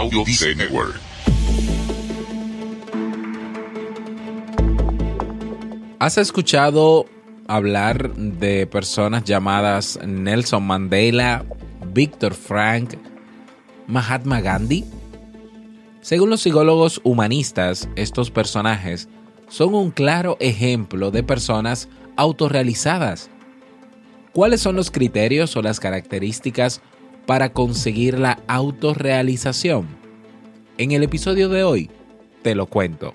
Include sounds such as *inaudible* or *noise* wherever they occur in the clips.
Audio Network. ¿Has escuchado hablar de personas llamadas Nelson Mandela, Víctor Frank, Mahatma Gandhi? Según los psicólogos humanistas, estos personajes son un claro ejemplo de personas autorrealizadas. ¿Cuáles son los criterios o las características para conseguir la autorrealización? En el episodio de hoy te lo cuento.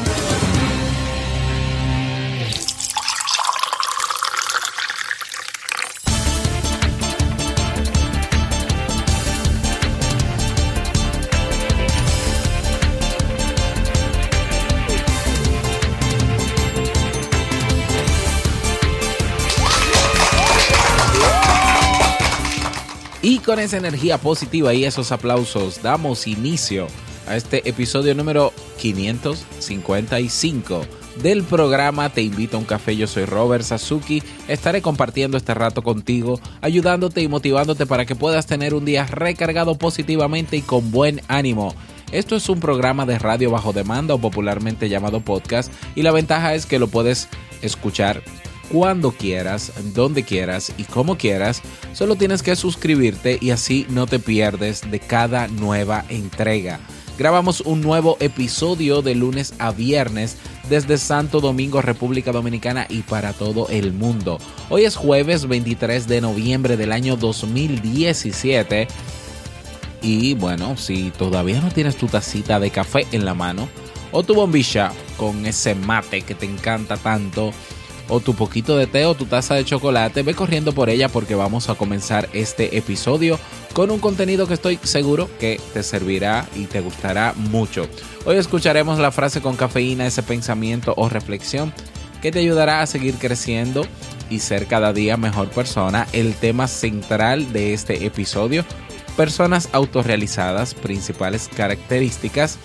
Con esa energía positiva y esos aplausos damos inicio a este episodio número 555 del programa Te invito a un café. Yo soy Robert Sasuki. Estaré compartiendo este rato contigo, ayudándote y motivándote para que puedas tener un día recargado positivamente y con buen ánimo. Esto es un programa de radio bajo demanda o popularmente llamado podcast y la ventaja es que lo puedes escuchar cuando quieras, donde quieras y como quieras. Solo tienes que suscribirte y así no te pierdes de cada nueva entrega. Grabamos un nuevo episodio de lunes a viernes desde Santo Domingo, República Dominicana y para todo el mundo. Hoy es jueves 23 de noviembre del año 2017. Y bueno, si todavía no tienes tu tacita de café en la mano o tu bombilla con ese mate que te encanta tanto, o tu poquito de té o tu taza de chocolate, ve corriendo por ella porque vamos a comenzar este episodio con un contenido que estoy seguro que te servirá y te gustará mucho. Hoy escucharemos la frase con cafeína, ese pensamiento o reflexión que te ayudará a seguir creciendo y ser cada día mejor persona. El tema central de este episodio, personas autorrealizadas, principales características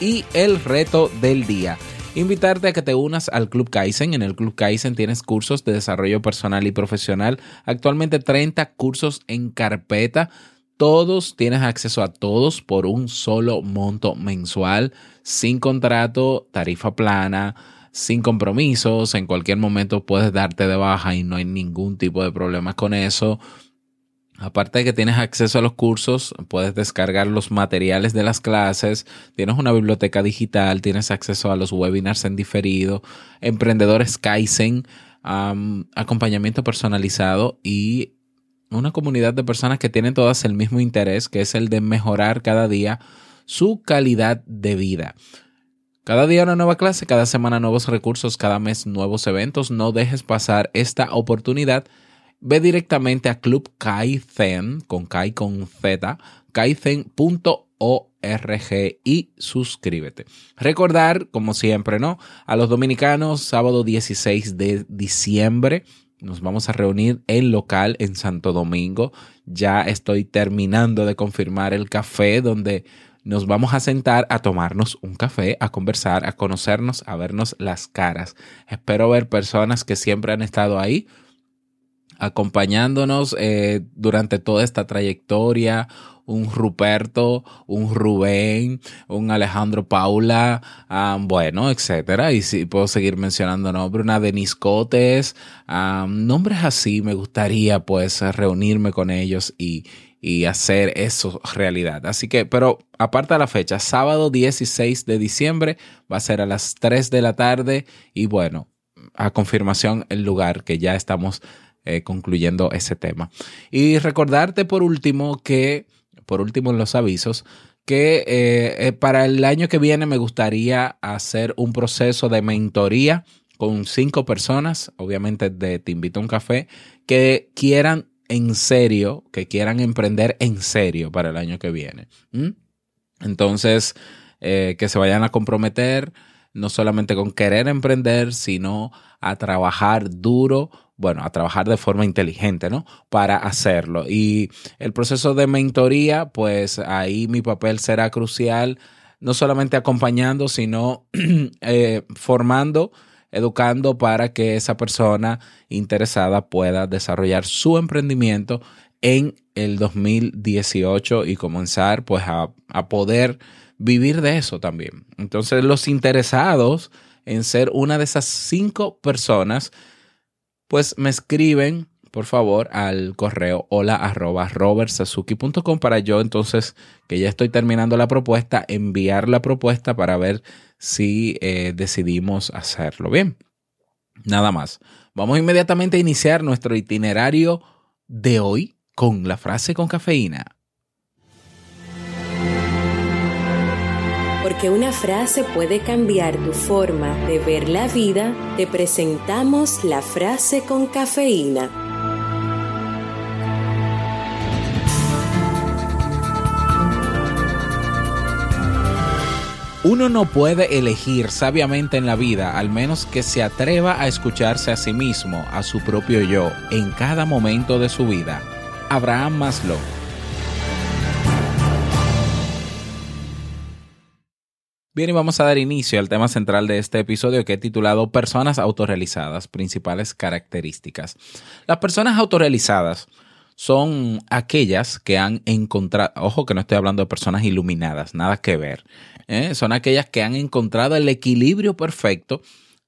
y el reto del día invitarte a que te unas al Club Kaizen. En el Club Kaizen tienes cursos de desarrollo personal y profesional. Actualmente 30 cursos en carpeta. Todos tienes acceso a todos por un solo monto mensual, sin contrato, tarifa plana, sin compromisos. En cualquier momento puedes darte de baja y no hay ningún tipo de problemas con eso. Aparte de que tienes acceso a los cursos, puedes descargar los materiales de las clases, tienes una biblioteca digital, tienes acceso a los webinars en diferido, emprendedores Kaizen, acompañamiento personalizado y una comunidad de personas que tienen todas el mismo interés, que es el de mejorar cada día su calidad de vida. Cada día una nueva clase, cada semana nuevos recursos, cada mes nuevos eventos. No dejes pasar esta oportunidad ve directamente a Club Kaizen, con Kai con Z, kaizen.org y suscríbete. Recordar, como siempre, ¿no? A los dominicanos, sábado 16 de diciembre. Nos vamos a reunir en local en Santo Domingo. Ya estoy terminando de confirmar el café donde nos vamos a sentar a tomarnos un café, a conversar, a conocernos, a vernos las caras. Espero ver personas que siempre han estado ahí acompañándonos eh, durante toda esta trayectoria. Un Ruperto, un Rubén, un Alejandro Paula, bueno, etcétera. Y si puedo seguir mencionando nombres, una Denis Cotes, nombres así. Me gustaría pues reunirme con ellos y, y hacer eso realidad. Así que, pero aparte de la fecha, sábado 16 de diciembre va a ser a las 3 de la tarde y bueno, a confirmación el lugar que ya estamos eh, concluyendo ese tema. Y recordarte por último que, por último en los avisos, que eh, eh, para el año que viene me gustaría hacer un proceso de mentoría con cinco personas, obviamente de Te invito a un café, que quieran en serio, que quieran emprender en serio para el año que viene. Entonces, que se vayan a comprometer no solamente con querer emprender, sino a trabajar duro, bueno, a trabajar de forma inteligente, ¿no? Para hacerlo. Y el proceso de mentoría, pues ahí mi papel será crucial, no solamente acompañando, sino *clears throat* eh, formando educando para que esa persona interesada pueda desarrollar su emprendimiento en el 2018 y comenzar pues a, a poder vivir de eso también. Entonces los interesados en ser una de esas cinco personas, pues me escriben por favor, al correo hola para yo entonces, que ya estoy terminando la propuesta, enviar la propuesta para ver si eh, decidimos hacerlo. Bien, nada más. Vamos inmediatamente a iniciar nuestro itinerario de hoy con la frase con cafeína. Porque una frase puede cambiar tu forma de ver la vida, te presentamos la frase con cafeína. Uno no puede elegir sabiamente en la vida, al menos que se atreva a escucharse a sí mismo, a su propio yo, en cada momento de su vida. Abraham Maslow. Bien, y vamos a dar inicio al tema central de este episodio que he titulado Personas autorrealizadas, principales características. Las personas autorrealizadas son aquellas que han encontrado, ojo que no estoy hablando de personas iluminadas, nada que ver, ¿eh? son aquellas que han encontrado el equilibrio perfecto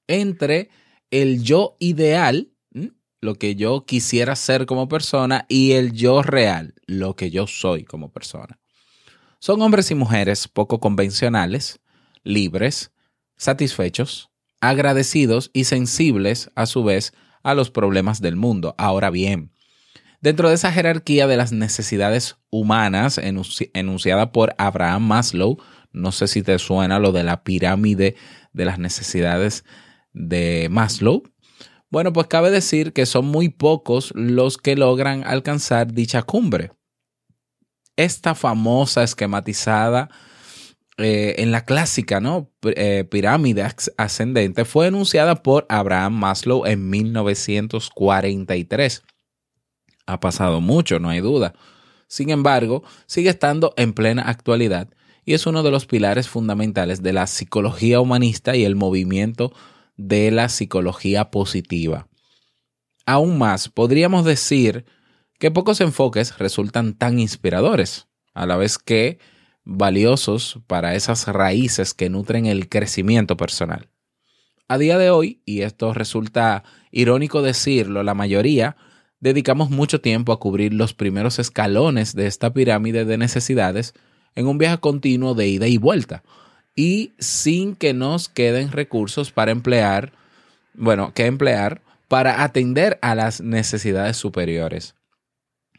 entre el yo ideal, lo que yo quisiera ser como persona, y el yo real, lo que yo soy como persona. Son hombres y mujeres poco convencionales, libres, satisfechos, agradecidos y sensibles a su vez a los problemas del mundo. Ahora bien, Dentro de esa jerarquía de las necesidades humanas enunciada por Abraham Maslow, no sé si te suena lo de la pirámide de las necesidades de Maslow. Bueno, pues cabe decir que son muy pocos los que logran alcanzar dicha cumbre. Esta famosa esquematizada eh, en la clásica ¿no? Eh, pirámide ascendente fue enunciada por Abraham Maslow en 1943 ha pasado mucho, no hay duda. Sin embargo, sigue estando en plena actualidad y es uno de los pilares fundamentales de la psicología humanista y el movimiento de la psicología positiva. Aún más, podríamos decir que pocos enfoques resultan tan inspiradores, a la vez que valiosos para esas raíces que nutren el crecimiento personal. A día de hoy, y esto resulta irónico decirlo, la mayoría dedicamos mucho tiempo a cubrir los primeros escalones de esta pirámide de necesidades en un viaje continuo de ida y vuelta y sin que nos queden recursos para emplear, bueno, que emplear para atender a las necesidades superiores.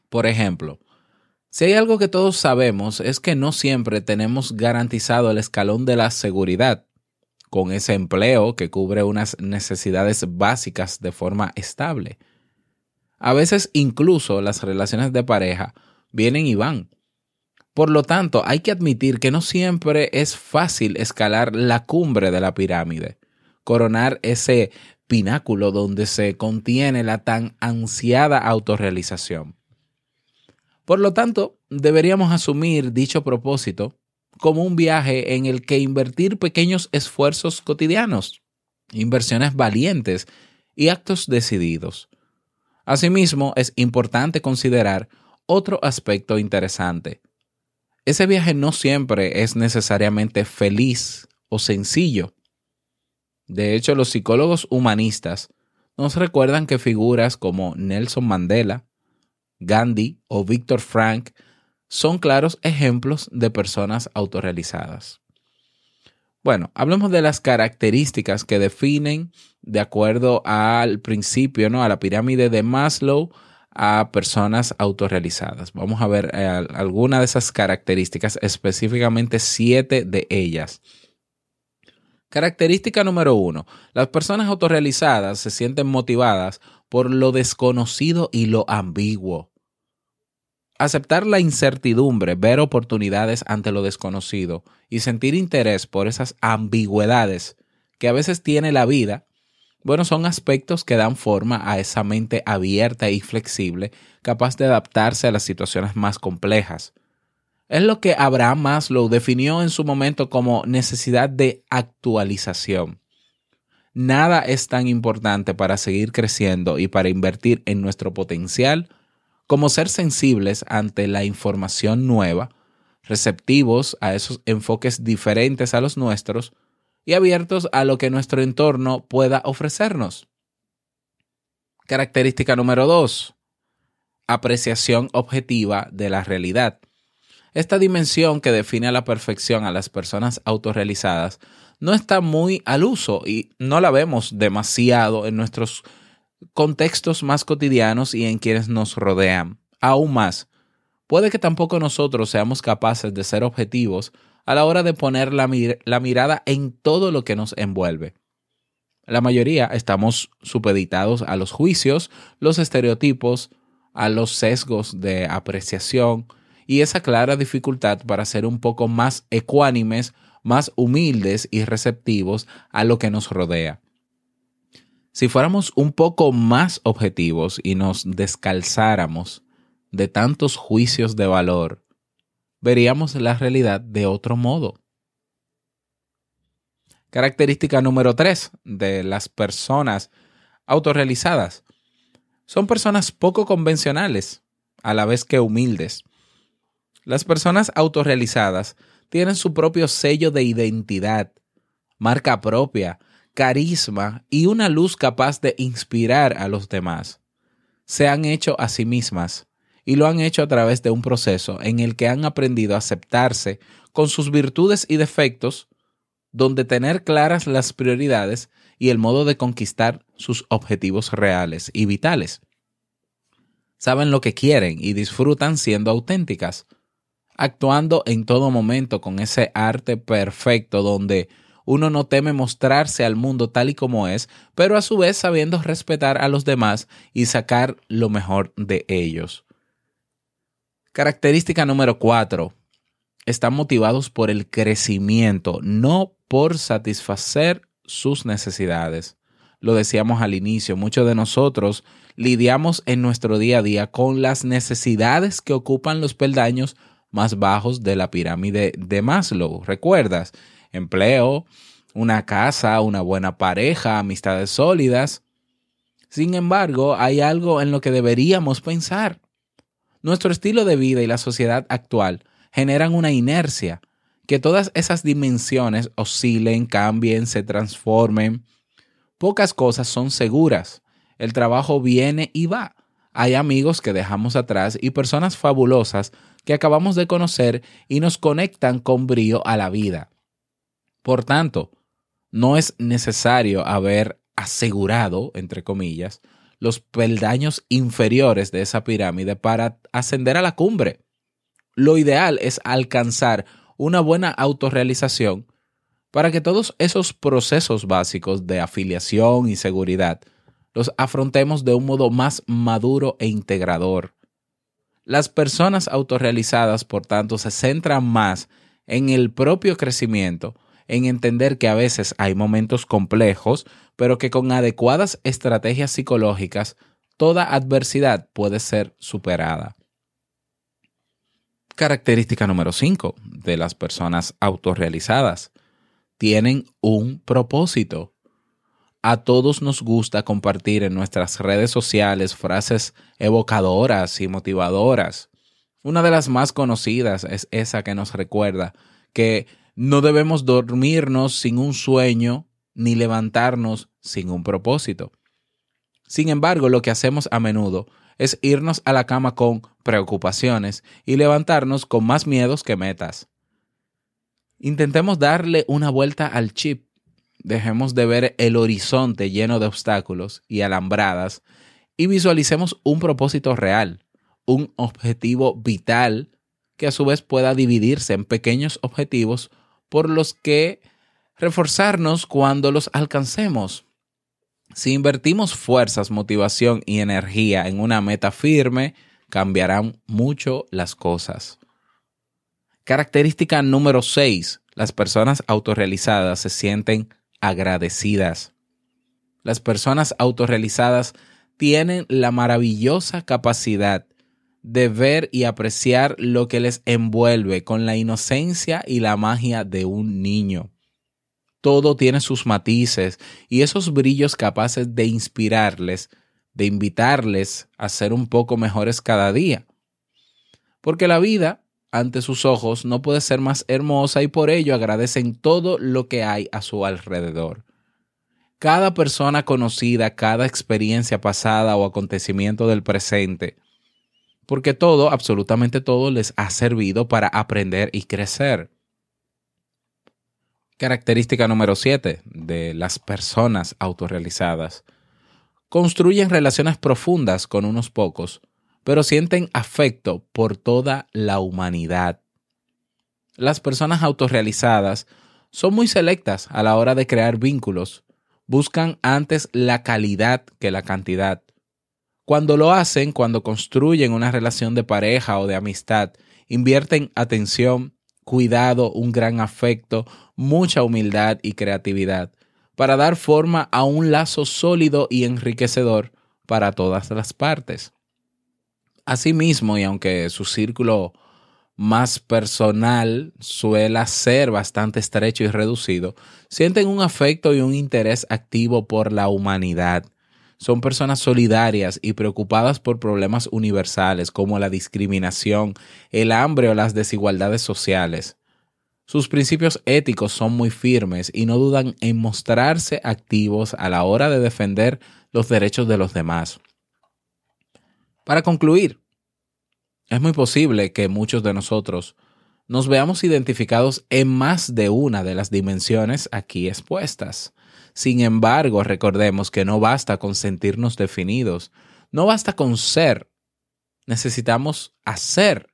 Por ejemplo, si hay algo que todos sabemos es que no siempre tenemos garantizado el escalón de la seguridad con ese empleo que cubre unas necesidades básicas de forma estable. A veces incluso las relaciones de pareja vienen y van. Por lo tanto, hay que admitir que no siempre es fácil escalar la cumbre de la pirámide, coronar ese pináculo donde se contiene la tan ansiada autorrealización. Por lo tanto, deberíamos asumir dicho propósito como un viaje en el que invertir pequeños esfuerzos cotidianos, inversiones valientes y actos decididos Asimismo, es importante considerar otro aspecto interesante. Ese viaje no siempre es necesariamente feliz o sencillo. De hecho, los psicólogos humanistas nos recuerdan que figuras como Nelson Mandela, Gandhi o Viktor Frank son claros ejemplos de personas autorrealizadas. Bueno, hablemos de las características que definen, de acuerdo al principio, ¿no? A la pirámide de Maslow, a personas autorrealizadas. Vamos a ver eh, algunas de esas características, específicamente siete de ellas. Característica número uno. Las personas autorrealizadas se sienten motivadas por lo desconocido y lo ambiguo. Aceptar la incertidumbre, ver oportunidades ante lo desconocido y sentir interés por esas ambigüedades que a veces tiene la vida, bueno, son aspectos que dan forma a esa mente abierta y flexible, capaz de adaptarse a las situaciones más complejas. Es lo que Abraham Maslow definió en su momento como necesidad de actualización. Nada es tan importante para seguir creciendo y para invertir en nuestro potencial como ser sensibles ante la información nueva, receptivos a esos enfoques diferentes a los nuestros y abiertos a lo que nuestro entorno pueda ofrecernos. Característica número 2. Apreciación objetiva de la realidad. Esta dimensión que define a la perfección a las personas autorrealizadas no está muy al uso y no la vemos demasiado en nuestros contextos más cotidianos y en quienes nos rodean. Aún más, puede que tampoco nosotros seamos capaces de ser objetivos a la hora de poner la, mirada en todo lo que nos envuelve. La mayoría estamos supeditados a los juicios, los estereotipos, a los sesgos de apreciación y esa clara dificultad para ser un poco más ecuánimes, más humildes y receptivos a lo que nos rodea. Si fuéramos un poco más objetivos y nos descalzáramos de tantos juicios de valor, veríamos la realidad de otro modo. Característica número 3 de las personas autorrealizadas. Son personas poco convencionales, a la vez que humildes. Las personas autorrealizadas tienen su propio sello de identidad, marca propia, carisma y una luz capaz de inspirar a los demás. Se han hecho a sí mismas y lo han hecho a través de un proceso en el que han aprendido a aceptarse con sus virtudes y defectos, donde tener claras las prioridades y el modo de conquistar sus objetivos reales y vitales. Saben lo que quieren y disfrutan siendo auténticas, actuando en todo momento con ese arte perfecto donde uno no teme mostrarse al mundo tal y como es, pero a su vez sabiendo respetar a los demás y sacar lo mejor de ellos. Característica número cuatro. Están motivados por el crecimiento, no por satisfacer sus necesidades. Lo decíamos al inicio, muchos de nosotros lidiamos en nuestro día a día con las necesidades que ocupan los peldaños más bajos de la pirámide de Maslow. ¿Recuerdas? empleo, una casa, una buena pareja, amistades sólidas. Sin embargo, hay algo en lo que deberíamos pensar. Nuestro estilo de vida y la sociedad actual generan una inercia, que todas esas dimensiones oscilen, cambien, se transformen. Pocas cosas son seguras. El trabajo viene y va. Hay amigos que dejamos atrás y personas fabulosas que acabamos de conocer y nos conectan con brío a la vida. Por tanto, no es necesario haber asegurado, entre comillas, los peldaños inferiores de esa pirámide para ascender a la cumbre. Lo ideal es alcanzar una buena autorrealización para que todos esos procesos básicos de afiliación y seguridad los afrontemos de un modo más maduro e integrador. Las personas autorrealizadas, por tanto, se centran más en el propio crecimiento en entender que a veces hay momentos complejos, pero que con adecuadas estrategias psicológicas toda adversidad puede ser superada. Característica número 5 de las personas autorrealizadas. Tienen un propósito. A todos nos gusta compartir en nuestras redes sociales frases evocadoras y motivadoras. Una de las más conocidas es esa que nos recuerda que no debemos dormirnos sin un sueño ni levantarnos sin un propósito. Sin embargo, lo que hacemos a menudo es irnos a la cama con preocupaciones y levantarnos con más miedos que metas. Intentemos darle una vuelta al chip. Dejemos de ver el horizonte lleno de obstáculos y alambradas y visualicemos un propósito real, un objetivo vital que a su vez pueda dividirse en pequeños objetivos por los que reforzarnos cuando los alcancemos. Si invertimos fuerzas, motivación y energía en una meta firme, cambiarán mucho las cosas. Característica número 6. Las personas autorrealizadas se sienten agradecidas. Las personas autorrealizadas tienen la maravillosa capacidad de ver y apreciar lo que les envuelve con la inocencia y la magia de un niño. Todo tiene sus matices y esos brillos capaces de inspirarles, de invitarles a ser un poco mejores cada día. Porque la vida, ante sus ojos, no puede ser más hermosa y por ello agradecen todo lo que hay a su alrededor. Cada persona conocida, cada experiencia pasada o acontecimiento del presente, porque todo, absolutamente todo, les ha servido para aprender y crecer. Característica número 7 de las personas autorrealizadas. Construyen relaciones profundas con unos pocos, pero sienten afecto por toda la humanidad. Las personas autorrealizadas son muy selectas a la hora de crear vínculos. Buscan antes la calidad que la cantidad. Cuando lo hacen, cuando construyen una relación de pareja o de amistad, invierten atención, cuidado, un gran afecto, mucha humildad y creatividad para dar forma a un lazo sólido y enriquecedor para todas las partes. Asimismo, y aunque su círculo más personal suele ser bastante estrecho y reducido, sienten un afecto y un interés activo por la humanidad son personas solidarias y preocupadas por problemas universales como la discriminación, el hambre o las desigualdades sociales. Sus principios éticos son muy firmes y no dudan en mostrarse activos a la hora de defender los derechos de los demás. Para concluir, es muy posible que muchos de nosotros nos veamos identificados en más de una de las dimensiones aquí expuestas. Sin embargo, recordemos que no basta con sentirnos definidos, no basta con ser, necesitamos hacer,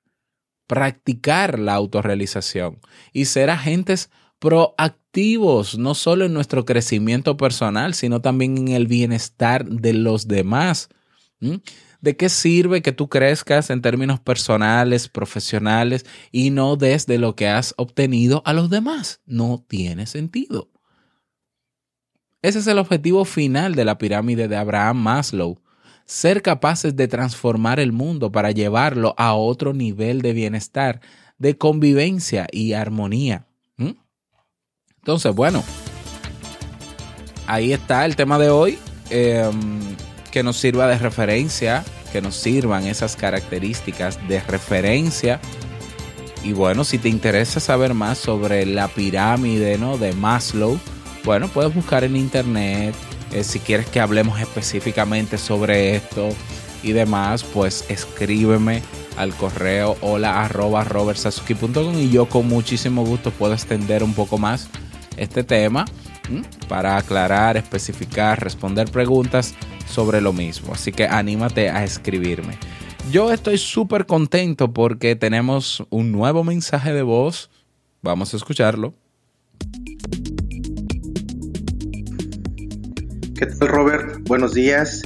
practicar la autorrealización y ser agentes proactivos, no solo en nuestro crecimiento personal, sino también en el bienestar de los demás. ¿De qué sirve que tú crezcas en términos personales, profesionales y no desde lo que has obtenido a los demás? No tiene sentido. Ese es el objetivo final de la pirámide de Abraham Maslow, ser capaces de transformar el mundo para llevarlo a otro nivel de bienestar, de convivencia y armonía. ¿Mm? Entonces, bueno, ahí está el tema de hoy, em, que nos sirva de referencia, que nos sirvan esas características de referencia. Y bueno, si te interesa saber más sobre la pirámide ¿no? de Maslow, bueno, puedes buscar en internet. Eh, si quieres que hablemos específicamente sobre esto y demás, pues escríbeme al correo hola arroba y yo con muchísimo gusto puedo extender un poco más este tema para aclarar, especificar, responder preguntas sobre lo mismo. Así que anímate a escribirme. Yo estoy súper contento porque tenemos un nuevo mensaje de voz. Vamos a escucharlo. ¿Qué tal, Robert? Buenos días.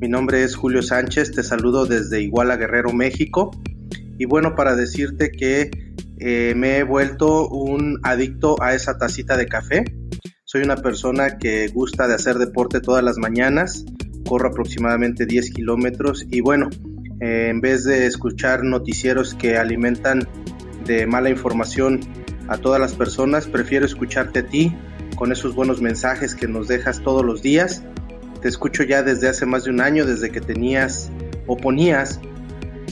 Mi nombre es Julio Sánchez. Te saludo desde Iguala Guerrero, México. Y bueno, para decirte que eh, me he vuelto un adicto a esa tacita de café. Soy una persona que gusta de hacer deporte todas las mañanas. Corro aproximadamente 10 kilómetros. Y bueno, eh, en vez de escuchar noticieros que alimentan de mala información a todas las personas, prefiero escucharte a ti con esos buenos mensajes que nos dejas todos los días. Te escucho ya desde hace más de un año, desde que tenías o ponías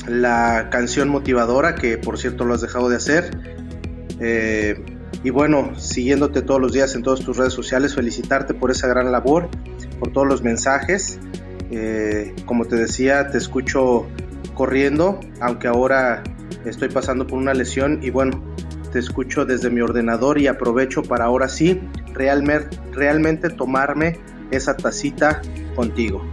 la canción motivadora, que por cierto lo has dejado de hacer. Eh, y bueno, siguiéndote todos los días en todas tus redes sociales, felicitarte por esa gran labor, por todos los mensajes. Eh, como te decía, te escucho corriendo, aunque ahora estoy pasando por una lesión y bueno, te escucho desde mi ordenador y aprovecho para ahora sí realmente, tomarme esa tacita contigo.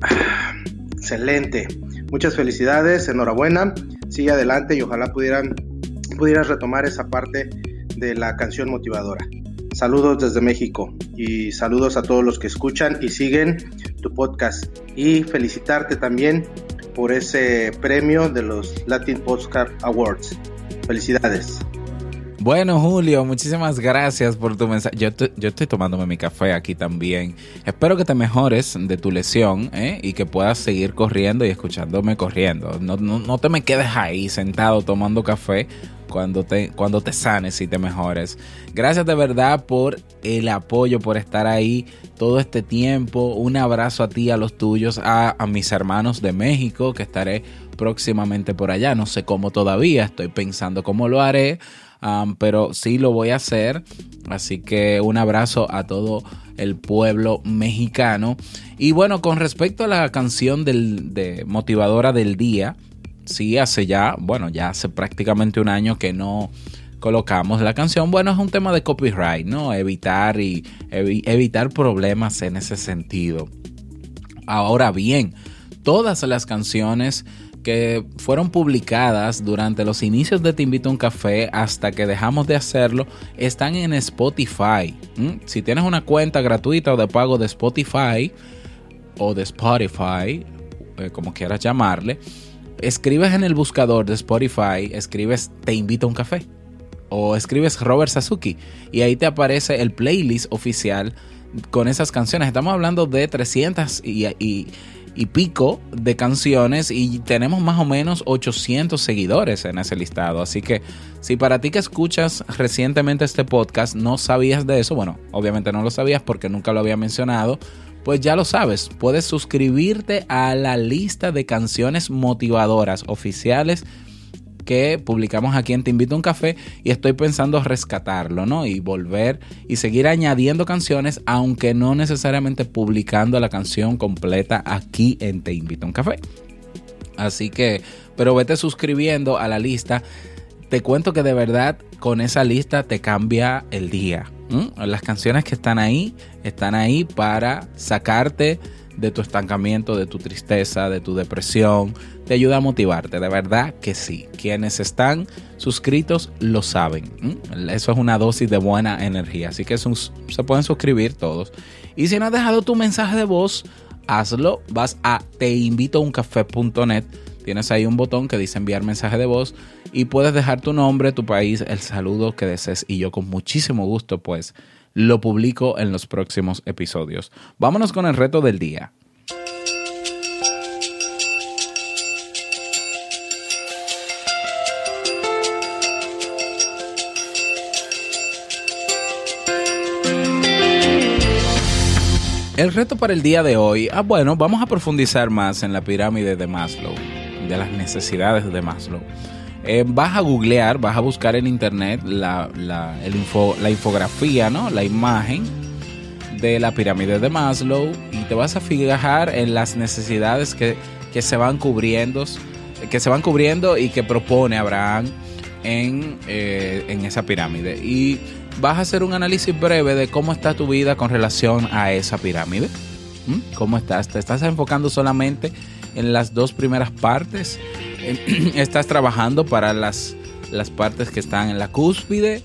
*sighs* Excelente. Muchas felicidades, enhorabuena. Sigue adelante y ojalá pudieran pudieras retomar esa parte de la canción motivadora. Saludos desde México y saludos a todos los que escuchan y siguen tu podcast y felicitarte también por ese premio de los Latin Postcard Awards. Felicidades. Bueno, Julio, muchísimas gracias por tu mensaje. Yo, yo estoy tomándome mi café aquí también. Espero que te mejores de tu lesión ¿eh? y que puedas seguir corriendo y escuchándome corriendo. No, no, no te me quedes ahí sentado tomando café cuando te, cuando te sanes y te mejores. Gracias de verdad por el apoyo, por estar ahí todo este tiempo. Un abrazo a ti, a los tuyos, a, mis hermanos de México, que estaré próximamente por allá. No sé cómo todavía, estoy pensando cómo lo haré pero sí lo voy a hacer. Así que un abrazo a todo el pueblo mexicano. Y bueno, con respecto a la canción de motivadora del día, sí, hace ya, bueno, ya hace prácticamente un año que no colocamos la canción. Bueno, es un tema de copyright, ¿no? Evitar y evitar problemas en ese sentido. Ahora bien, todas las canciones que fueron publicadas durante los inicios de Te Invito a un Café hasta que dejamos de hacerlo están en Spotify. Si tienes una cuenta gratuita o de pago de Spotify o de Spotify, eh, como quieras llamarle, escribes en el buscador de Spotify, escribes Te Invito a un Café o escribes Robert Sasuki y ahí te aparece el playlist oficial con esas canciones. Estamos hablando de 300 y, y y pico de canciones y tenemos más o menos 800 seguidores en ese listado. Así que si para ti que escuchas recientemente este podcast no sabías de eso, bueno, obviamente no lo sabías porque nunca lo había mencionado, pues ya lo sabes, puedes suscribirte a la lista de canciones motivadoras oficiales que publicamos aquí en Te Invito a un Café y estoy pensando rescatarlo, ¿no? Y volver y seguir añadiendo canciones, aunque no necesariamente publicando la canción completa aquí en Te Invito a un Café. Así que, pero vete suscribiendo a la lista. Te cuento que de verdad con esa lista te cambia el día. Las canciones que están ahí están ahí para sacarte de tu estancamiento, de tu tristeza, de tu depresión. Te ayuda a motivarte, de verdad que sí. Quienes están suscritos lo saben. Eso es una dosis de buena energía. Así que se pueden suscribir todos. Y si no has dejado tu mensaje de voz, hazlo. Vas a teinvitouncafé.net. Tienes ahí un botón que dice enviar mensaje de voz y puedes dejar tu nombre, tu país, el saludo que desees y yo con muchísimo gusto pues lo publico en los próximos episodios. Vámonos con el reto del día. El reto para el día de hoy, ah bueno, vamos a profundizar más en la pirámide de Maslow, de las necesidades de Maslow. Eh, vas a googlear, vas a buscar en internet la, la, la infografía, ¿no? La imagen de la pirámide de Maslow y te vas a fijar en las necesidades que, se van cubriendo, que se van cubriendo y que propone Abraham en, eh, en esa pirámide. Y vas a hacer un análisis breve de cómo está tu vida con relación a esa pirámide. ¿Mm? ¿Cómo estás? ¿Te estás enfocando solamente en las dos primeras partes? *clears throat* estás trabajando para las, las partes que están en la cúspide.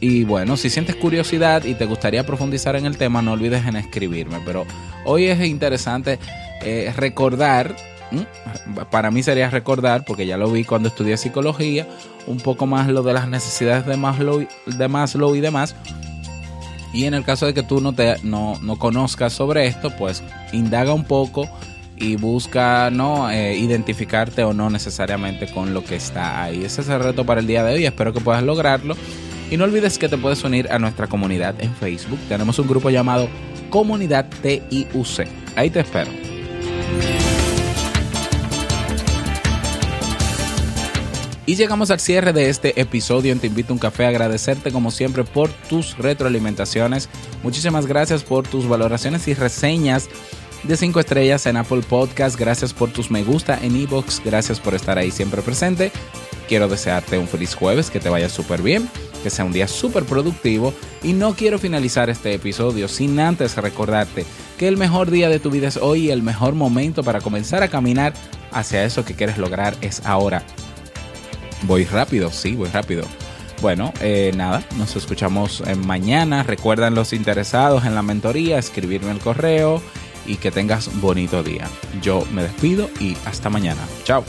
Y bueno, si sientes curiosidad y te gustaría profundizar en el tema, no olvides en escribirme. Pero hoy es interesante eh, recordar, para mí sería recordar, porque ya lo vi cuando estudié psicología, un poco más lo de las necesidades de Maslow, de Maslow y demás. Y en el caso de que tú no, te, no, no conozcas sobre esto, pues indaga un poco y busca no eh, identificarte o no necesariamente con lo que está ahí. Ese es el reto para el día de hoy. Espero que puedas lograrlo. Y no olvides que te puedes unir a nuestra comunidad en Facebook. Tenemos un grupo llamado Comunidad TIUC. Ahí te espero. Y llegamos al cierre de este episodio Te Invito a un Café. Agradecerte como siempre por tus retroalimentaciones. Muchísimas gracias por tus valoraciones y reseñas de 5 estrellas en Apple Podcast. Gracias por tus me gusta en Evox. Gracias por estar ahí siempre presente. Quiero desearte un feliz jueves, que te vaya súper bien, que sea un día súper productivo. Y no quiero finalizar este episodio sin antes recordarte que el mejor día de tu vida es hoy y el mejor momento para comenzar a caminar hacia eso que quieres lograr es ahora. Voy rápido, sí, voy rápido. Bueno, eh, nada, nos escuchamos mañana. Recuerdan los interesados en la mentoría, escribirme el correo y que tengas bonito día. Yo me despido y hasta mañana. Chao.